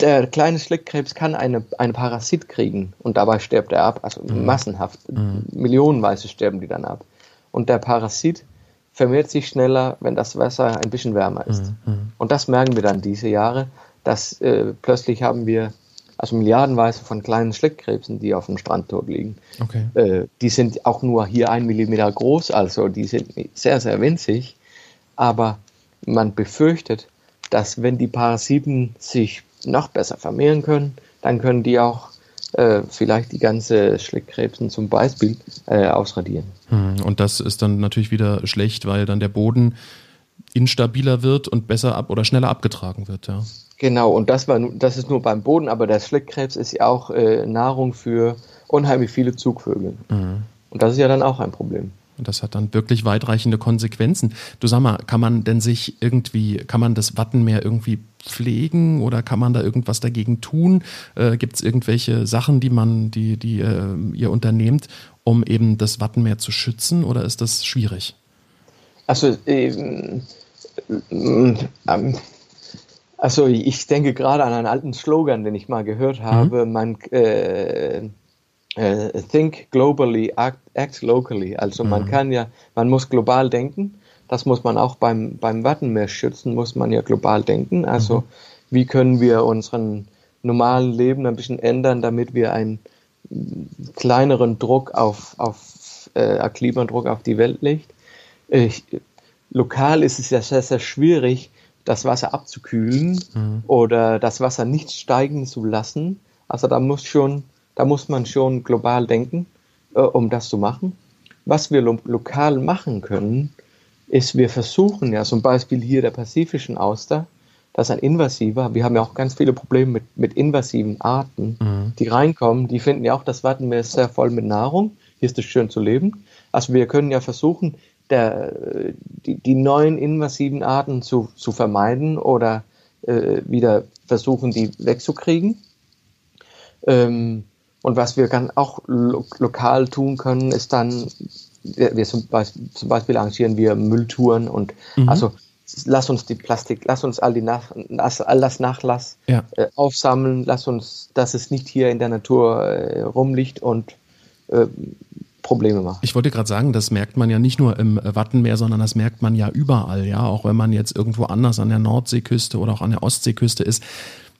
der kleine Schlickkrebs kann eine, eine Parasit kriegen und dabei stirbt er ab, also mhm. massenhaft. Mhm. Millionenweise sterben die dann ab. Und der Parasit vermehrt sich schneller, wenn das Wasser ein bisschen wärmer ist. Mhm. mhm. Und das merken wir dann diese Jahre, dass äh, plötzlich haben wir also milliardenweise von kleinen Schlickkrebsen, die auf dem Strand tot liegen. Okay. Äh, die sind auch nur hier ein Millimeter groß, also die sind sehr, sehr winzig. Aber man befürchtet, dass wenn die Parasiten sich noch besser vermehren können, dann können die auch äh, vielleicht die ganze Schlickkrebsen zum Beispiel äh, ausradieren. Hm, und das ist dann natürlich wieder schlecht, weil dann der Boden instabiler wird und besser ab oder schneller abgetragen wird, ja. Genau, und das war das ist nur beim Boden, aber der Schlickkrebs ist ja auch äh, Nahrung für unheimlich viele Zugvögel. Mhm. Und das ist ja dann auch ein Problem. Und das hat dann wirklich weitreichende Konsequenzen. Du sag mal, kann man denn sich irgendwie, kann man das Wattenmeer irgendwie pflegen oder kann man da irgendwas dagegen tun? Äh, Gibt es irgendwelche Sachen, die man, die, die äh, ihr unternehmt, um eben das Wattenmeer zu schützen oder ist das schwierig? Also, ähm, ähm, also ich denke gerade an einen alten Slogan, den ich mal gehört mhm. habe. Mhm. Man äh, äh, think globally, act, act locally. Also mhm. man kann ja, man muss global denken. Das muss man auch beim, beim Wattenmeer schützen, muss man ja global denken. Also mhm. wie können wir unseren normalen Leben ein bisschen ändern, damit wir einen kleineren Druck auf, auf äh, Klimadruck auf die Welt legt. Ich, lokal ist es ja sehr, sehr schwierig, das Wasser abzukühlen mhm. oder das Wasser nicht steigen zu lassen. Also da muss schon Da muss man schon global denken, äh, um das zu machen. Was wir lo lokal machen können, ist, wir versuchen ja zum Beispiel hier der pazifischen Auster, das ist ein invasiver, wir haben ja auch ganz viele Probleme mit, mit invasiven Arten, mhm. die reinkommen, die finden ja auch, das Wattenmeer ist sehr voll mit Nahrung, hier ist es schön zu leben. Also wir können ja versuchen, der, die, die neuen invasiven Arten zu, zu vermeiden oder äh, wieder versuchen, die wegzukriegen. Ähm, und was wir dann auch lo lokal tun können, ist dann, wir, wir zum, Beispiel, zum, Beispiel, arrangieren wir Mülltouren und mhm. also lass uns die Plastik, lass uns all die Nach, all das Nachlass ja. äh, aufsammeln, lass uns, dass es nicht hier in der Natur äh, rumliegt und äh, Probleme macht. Ich wollte gerade sagen, das merkt man ja nicht nur im Wattenmeer, sondern das merkt man ja überall, ja, auch wenn man jetzt irgendwo anders an der Nordseeküste oder auch an der Ostseeküste ist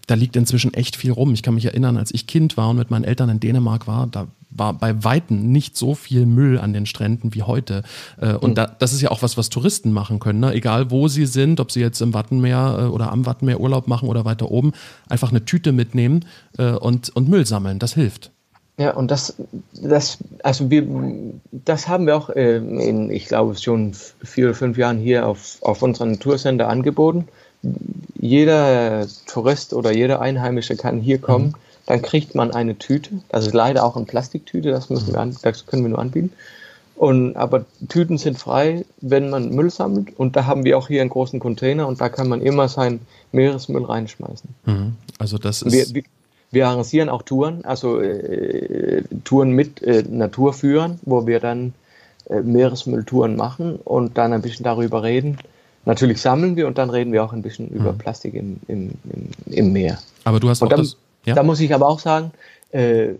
da liegt inzwischen echt viel rum. Ich kann mich erinnern, als ich Kind war und mit meinen Eltern in Dänemark war, da war bei Weitem nicht so viel Müll an den Stränden wie heute. Äh, und mhm. da, das ist ja auch was, was Touristen machen können. Ne? Egal wo sie sind, ob sie jetzt im Wattenmeer äh, oder am Wattenmeer Urlaub machen oder weiter oben, einfach eine Tüte mitnehmen äh, und, und Müll sammeln. Das hilft. Ja, und das, das, also wir, das haben wir auch in, ich glaube, schon vier oder fünf Jahren hier auf, auf unseren Toursender angeboten jeder Tourist oder jeder Einheimische kann hier kommen, mhm. dann kriegt man eine Tüte. Das ist leider auch eine Plastiktüte, das, müssen wir an, das können wir nur anbieten. Und, aber Tüten sind frei, wenn man Müll sammelt. Und da haben wir auch hier einen großen Container und da kann man immer seinen Meeresmüll reinschmeißen. Mhm. Also das ist. Wir, wir, wir arrangieren auch Touren, also äh, Touren mit äh, Naturführern, wo wir dann äh, Meeresmülltouren machen und dann ein bisschen darüber reden, Natürlich sammeln wir und dann reden wir auch ein bisschen mhm. über Plastik im, im, im, im, Meer. Aber du hast und auch dann, das, ja? Da muss ich aber auch sagen, äh,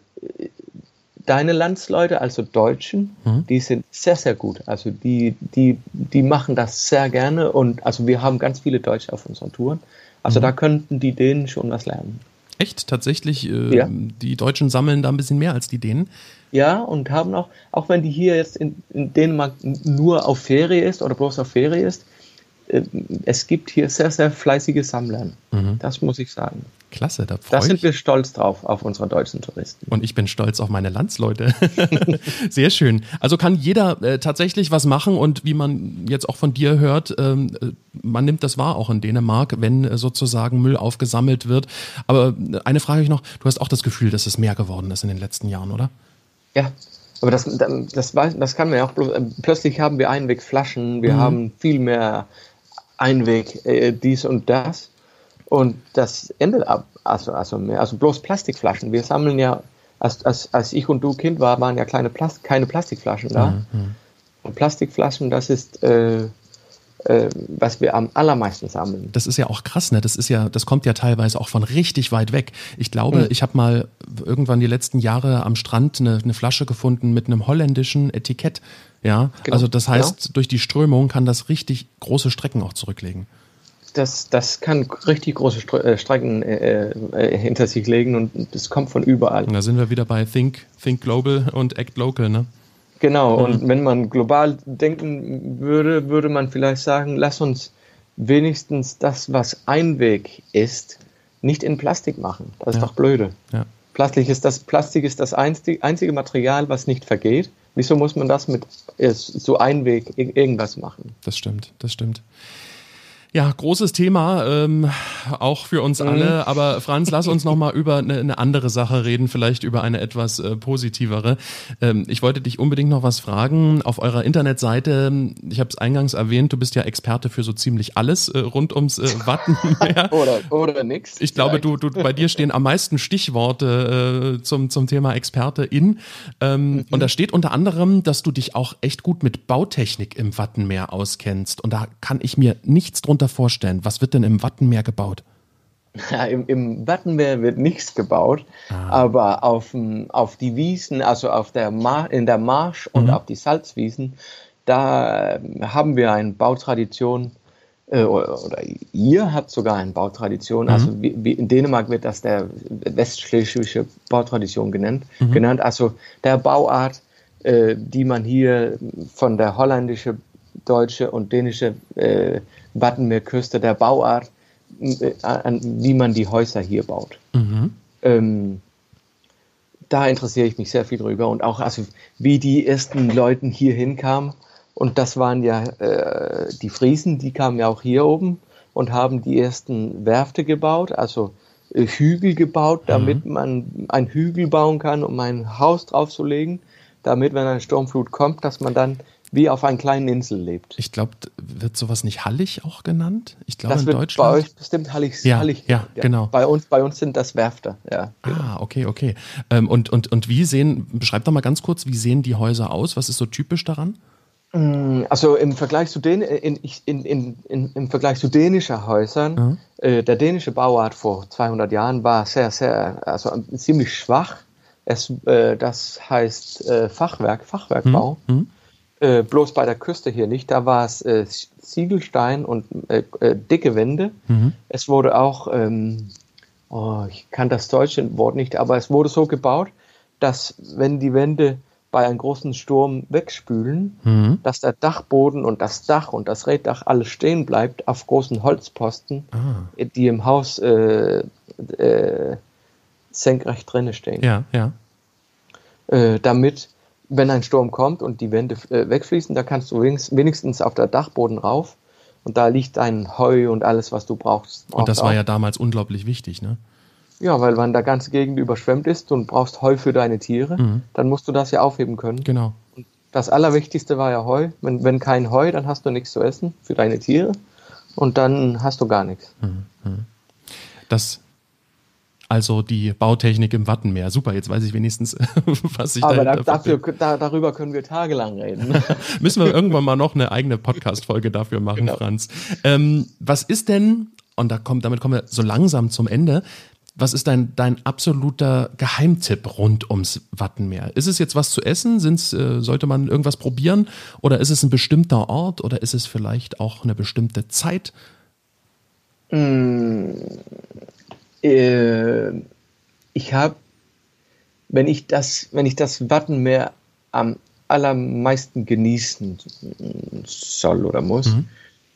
deine Landsleute, also Deutschen, mhm. die sind sehr, sehr gut. Also die, die, die machen das sehr gerne und also wir haben ganz viele Deutsche auf unseren Touren. Also mhm. da könnten die Dänen schon was lernen. Echt? Tatsächlich, äh, ja. die Deutschen sammeln da ein bisschen mehr als die Dänen? Ja, und haben auch, auch wenn die hier jetzt in, in Dänemark nur auf Ferie ist oder bloß auf Ferie ist, äh, es gibt hier sehr, sehr fleißige Sammler. Mhm. Das muss ich sagen. Klasse, da freue Da sind wir stolz drauf, auf unsere deutschen Touristen. Und ich bin stolz auf meine Landsleute. [LAUGHS] Sehr schön. Also kann jeder äh, tatsächlich was machen und wie man jetzt auch von dir hört, ähm, äh, man nimmt das wahr auch in Dänemark, wenn äh, sozusagen Müll aufgesammelt wird. Aber äh, eine Frage ich noch, du hast auch das Gefühl, dass es mehr geworden ist in den letzten Jahren, oder? Ja, aber das, das, das, das kann man ja auch, plötzlich haben wir Einwegflaschen, wir mhm. haben viel mehr Einweg, äh, dies und das. Und das endet ab, also, also, mehr, also bloß Plastikflaschen. Wir sammeln ja, als, als, als ich und du Kind war, waren ja kleine Plast keine Plastikflaschen da. Mhm. Und Plastikflaschen, das ist, äh, äh, was wir am allermeisten sammeln. Das ist ja auch krass, ne? Das ist ja, das kommt ja teilweise auch von richtig weit weg. Ich glaube, mhm. ich habe mal irgendwann die letzten Jahre am Strand eine, eine Flasche gefunden mit einem holländischen Etikett. Ja, genau. also das heißt, genau. durch die Strömung kann das richtig große Strecken auch zurücklegen. Das, das kann richtig große äh, Strecken äh, äh, hinter sich legen und das kommt von überall. Und da sind wir wieder bei Think, Think Global und Act Local, ne? Genau, mhm. und wenn man global denken würde, würde man vielleicht sagen, lass uns wenigstens das, was Einweg ist, nicht in Plastik machen. Das ist ja. doch blöde. Ja. Plastik ist das, Plastik ist das einzige Material, was nicht vergeht. Wieso muss man das mit so Einweg irgendwas machen? Das stimmt, das stimmt. Ja, großes Thema, ähm, auch für uns mhm. alle. Aber Franz, lass uns noch mal [LAUGHS] über eine, eine, andere Sache reden, vielleicht über eine etwas äh, positivere. Ähm, ich wollte dich unbedingt noch was fragen. Auf eurer Internetseite, ich habe es eingangs erwähnt, du bist ja Experte für so ziemlich alles äh, rund ums äh, Wattenmeer. [LAUGHS] oder oder nix. Ich glaube, du, du, bei dir stehen am meisten Stichworte äh, zum, zum Thema Experte in. Ähm, mhm. Und da steht unter anderem, dass du dich auch echt gut mit Bautechnik im Wattenmeer auskennst. Und da kann ich mir nichts drunter darunter vorstellen? Was wird denn im Wattenmeer gebaut? Ja, im, Im Wattenmeer wird nichts gebaut, ah. aber auf, auf die Wiesen, also auf der Mar in der Marsch und mhm. auf die Salzwiesen, da haben wir eine Bautradition, äh, oder, oder, ihr habt sogar eine Bautradition, also mhm. also wie, wie in Dänemark wird das der westschlesische Bautradition genannt, mhm. genannt also der Bauart, äh, die man hier von der holländische, deutsche und dänische äh, Wattenmeerküste, der Bauart, äh, wie man die Häuser hier baut. Mhm. Ähm, da interessiere ich mich sehr viel drüber und auch also wie die ersten Leute hier hinkamen und das waren ja äh, die Friesen, die kamen ja auch hier oben und haben die ersten Werfte gebaut, also äh, Hügel gebaut, damit mhm. man einen Hügel bauen kann, um ein Haus draufzulegen, damit, wenn eine Sturmflut kommt, dass man dann wie auf einer kleinen Insel lebt. Ich glaube, wird sowas nicht Hallig auch genannt? Ich glaube in Deutschland. Bei euch bestimmt Hallig. Ja, Hallig, ja, ja, genau. Bei uns, bei uns sind das Werfter. Ja, genau. Ah, okay, okay. Ähm, und, und, und wie sehen, beschreib doch mal ganz kurz, wie sehen die Häuser aus? Was ist so typisch daran? Mm, also im Vergleich zu den, in, in, in, im Vergleich zu dänischen Häusern, mhm. äh, der dänische Bauart vor 200 Jahren war sehr, sehr, also ziemlich schwach. Es, äh, das heißt äh, Fachwerk, Fachwerkbau. Mhm. Äh, bloß bei der Küste hier nicht. Da war es äh, Ziegelstein und äh, dicke Wände. Mhm. Es wurde auch, ähm, oh, ich kann das deutsche Wort nicht, aber es wurde so gebaut, dass wenn die Wände bei einem großen Sturm wegspülen, mhm. dass der Dachboden und das Dach und das Reddach alles stehen bleibt auf großen Holzposten, ah. die im Haus äh, äh, senkrecht drinne stehen. Ja, ja. Äh, damit, wenn ein Sturm kommt und die Wände äh, wegfließen, da kannst du wenigstens auf der Dachboden rauf und da liegt dein Heu und alles, was du brauchst. Und das war auch. ja damals unglaublich wichtig, ne? Ja, weil wenn der ganze Gegend überschwemmt ist und brauchst Heu für deine Tiere, mhm. dann musst du das ja aufheben können. Genau. Und das Allerwichtigste war ja Heu. Wenn, wenn kein Heu, dann hast du nichts zu essen für deine Tiere und dann hast du gar nichts. Mhm. mhm. Das also die Bautechnik im Wattenmeer. Super, jetzt weiß ich wenigstens, [LAUGHS] was ich Aber da, dafür, da, darüber können wir tagelang reden. [LAUGHS] Müssen wir irgendwann mal noch eine eigene Podcast-Folge dafür machen, genau. Franz. Ähm, was ist denn, und da kommt, damit kommen wir so langsam zum Ende, was ist dein, dein absoluter Geheimtipp rund ums Wattenmeer? Ist es jetzt was zu essen? Sind's, äh, sollte man irgendwas probieren? Oder ist es ein bestimmter Ort? Oder ist es vielleicht auch eine bestimmte Zeit? Äh, ich habe, wenn ich das, wenn ich das Wattenmeer am allermeisten genießen soll oder muss, mhm.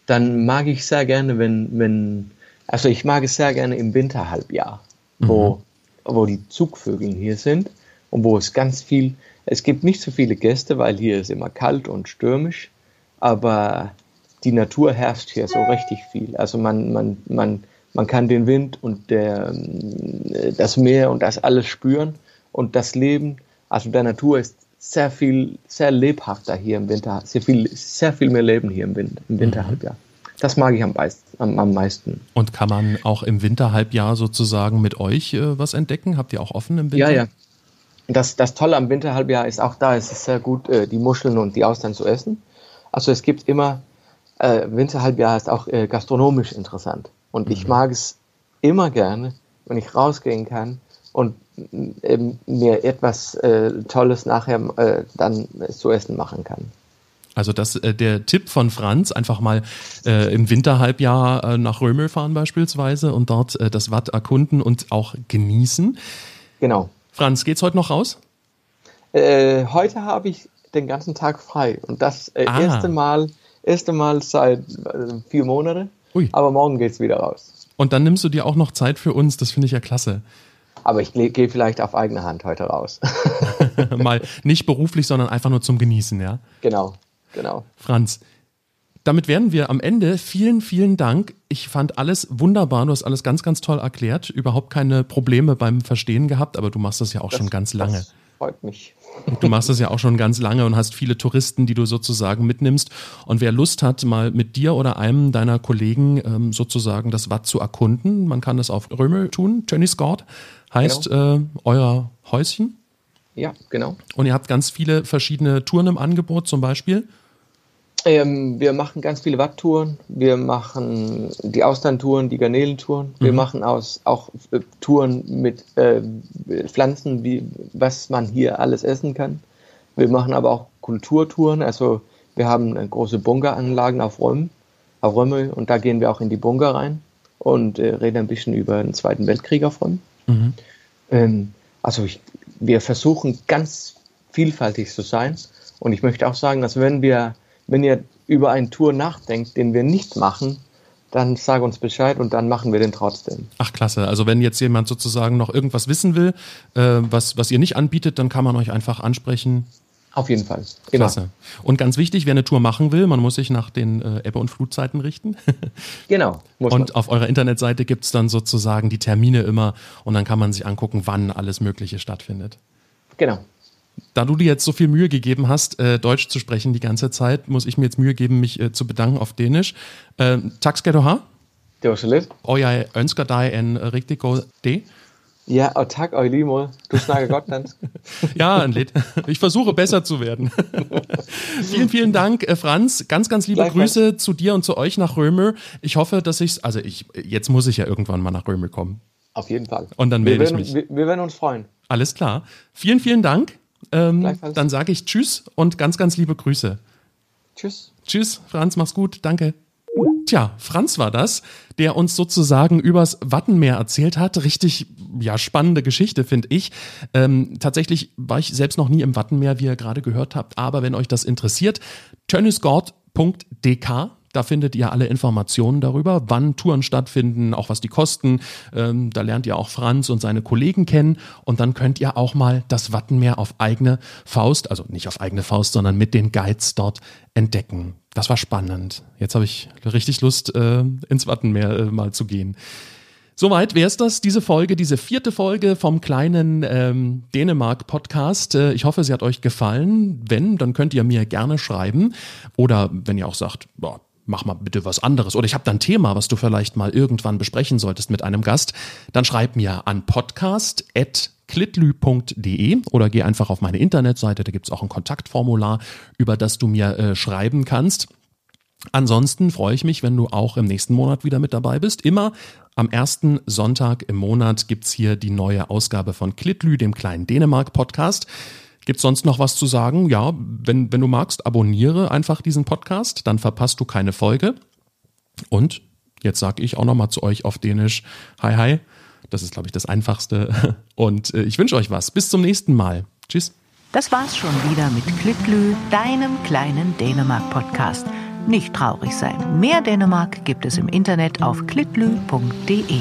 dann mag ich sehr gerne, wenn, wenn, also ich mag es sehr gerne im Winterhalbjahr wo, mhm. wo die Zugvögel hier sind und wo es ganz viel, es gibt nicht so viele Gäste, weil hier ist immer kalt und stürmisch, aber die Natur herrscht hier so richtig viel. Also man, man, man, man kann den Wind und der, das Meer und das alles spüren und das Leben, also der Natur ist sehr viel, sehr lebhafter hier im Winter, sehr viel, sehr viel mehr Leben hier im, Winter, im Winterhalbjahr. Mhm. Das mag ich am, am, am, meisten. Und kann man auch im Winterhalbjahr sozusagen mit euch äh, was entdecken? Habt ihr auch offen im Winter? Ja, ja. Das, das Tolle am Winterhalbjahr ist auch da, ist es sehr gut, äh, die Muscheln und die Austern zu essen. Also es gibt immer, äh, Winterhalbjahr ist auch äh, gastronomisch interessant. Und mhm. ich mag es immer gerne, wenn ich rausgehen kann und äh, mir etwas äh, Tolles nachher äh, dann zu essen machen kann. Also das, äh, der Tipp von Franz, einfach mal äh, im Winterhalbjahr äh, nach Römel fahren beispielsweise und dort äh, das Watt erkunden und auch genießen. Genau. Franz, geht's heute noch raus? Äh, heute habe ich den ganzen Tag frei und das äh, ah. erste Mal, erste Mal seit vier Monaten. Ui. Aber morgen geht's wieder raus. Und dann nimmst du dir auch noch Zeit für uns, das finde ich ja klasse. Aber ich gehe vielleicht auf eigene Hand heute raus. [LAUGHS] [LAUGHS] Mal nicht beruflich, sondern einfach nur zum Genießen, ja? Genau. Genau. Franz, damit wären wir am Ende. Vielen, vielen Dank. Ich fand alles wunderbar. Du hast alles ganz, ganz toll erklärt. Überhaupt keine Probleme beim Verstehen gehabt, aber du machst das ja auch das, schon ganz lange. Freut mich. Du machst das ja auch schon ganz lange und hast viele Touristen, die du sozusagen mitnimmst. Und wer Lust hat, mal mit dir oder einem deiner Kollegen ähm, sozusagen das Watt zu erkunden, man kann das auf Römel tun. Scott heißt genau. äh, euer Häuschen. Ja, genau. Und ihr habt ganz viele verschiedene Touren im Angebot, zum Beispiel? Ähm, wir machen ganz viele Watttouren. Wir machen die Austerntouren, die Garnelentouren. Wir mhm. machen aus, auch äh, Touren mit äh, Pflanzen, wie, was man hier alles essen kann. Wir machen aber auch Kulturtouren. Also wir haben große Bunkeranlagen auf Röm, auf Römmel und da gehen wir auch in die Bunker rein und äh, reden ein bisschen über den Zweiten Weltkrieg auf Röm. Mhm. Ähm, also ich, wir versuchen ganz vielfältig zu sein. Und ich möchte auch sagen, dass wenn wir wenn ihr über eine Tour nachdenkt, den wir nicht machen, dann sag uns Bescheid und dann machen wir den trotzdem. Ach klasse, also wenn jetzt jemand sozusagen noch irgendwas wissen will, äh, was, was ihr nicht anbietet, dann kann man euch einfach ansprechen. Auf jeden Fall. Immer. Klasse. Und ganz wichtig, wer eine Tour machen will, man muss sich nach den äh, Ebbe- und Flutzeiten richten. [LAUGHS] genau. und man. auf eurer Internetseite gibt es dann sozusagen die Termine immer und dann kann man sich angucken, wann alles Mögliche stattfindet. Genau. Da du dir jetzt so viel Mühe gegeben hast, äh, Deutsch zu sprechen die ganze Zeit, muss ich mir jetzt Mühe geben, mich äh, zu bedanken auf Dänisch. Äh, Tack ska du ha. Det var så lidt. Og jeg ønsker dig en rigtig god dag. Ja, og tak og i lige måde. Du snakker godt dansk. [LAUGHS] ja, ein Lied. Ich versuche besser zu werden. [LAUGHS] vielen, vielen Dank, äh, Franz. Ganz, ganz liebe Grüße zu dir und zu euch nach Römer. Ich hoffe, dass ich also ich, jetzt muss ich ja irgendwann mal nach Römer kommen. Auf jeden Fall. Und dann melde ich mich. Wir, wir, werden uns freuen. Alles klar. Vielen, vielen Dank. Ähm, dann sage ich Tschüss und ganz, ganz liebe Grüße. Tschüss. Tschüss, Franz, mach's gut. Danke. Tja, Franz war das, der uns sozusagen übers Wattenmeer erzählt hat. Richtig, ja, spannende Geschichte, finde ich. Ähm, tatsächlich war ich selbst noch nie im Wattenmeer, wie ihr gerade gehört habt. Aber wenn euch das interessiert, tönnisgord.dk da findet ihr alle Informationen darüber, wann Touren stattfinden, auch was die kosten. Ähm, da lernt ihr auch Franz und seine Kollegen kennen und dann könnt ihr auch mal das Wattenmeer auf eigene Faust, also nicht auf eigene Faust, sondern mit den Guides dort entdecken. Das war spannend. Jetzt habe ich richtig Lust, äh, ins Wattenmeer äh, mal zu gehen. Soweit wäre es das, diese Folge, diese vierte Folge vom kleinen ähm, Dänemark-Podcast. Äh, ich hoffe, sie hat euch gefallen. Wenn, dann könnt ihr mir gerne schreiben. Oder wenn ihr auch sagt, boah, mach mal bitte was anderes oder ich habe da ein Thema, was du vielleicht mal irgendwann besprechen solltest mit einem Gast, dann schreib mir an podcast.klitlü.de oder geh einfach auf meine Internetseite, da gibt's auch ein Kontaktformular, über das du mir äh, schreiben kannst. Ansonsten freue ich mich, wenn du auch im nächsten Monat wieder mit dabei bist. Immer am ersten Sonntag im Monat gibt's hier die neue Ausgabe von Klitlü, dem kleinen Dänemark-Podcast. Gibt sonst noch was zu sagen? Ja, wenn, wenn du magst, abonniere einfach diesen Podcast, dann verpasst du keine Folge. Und jetzt sage ich auch nochmal zu euch auf Dänisch, hi hi. Das ist, glaube ich, das Einfachste. [LAUGHS] Und äh, ich wünsche euch was. Bis zum nächsten Mal. Tschüss. Das war's schon wieder mit Klitlü, deinem kleinen Dänemark-Podcast. Nicht traurig sein. Mehr Dänemark gibt es im Internet auf klitlü.de.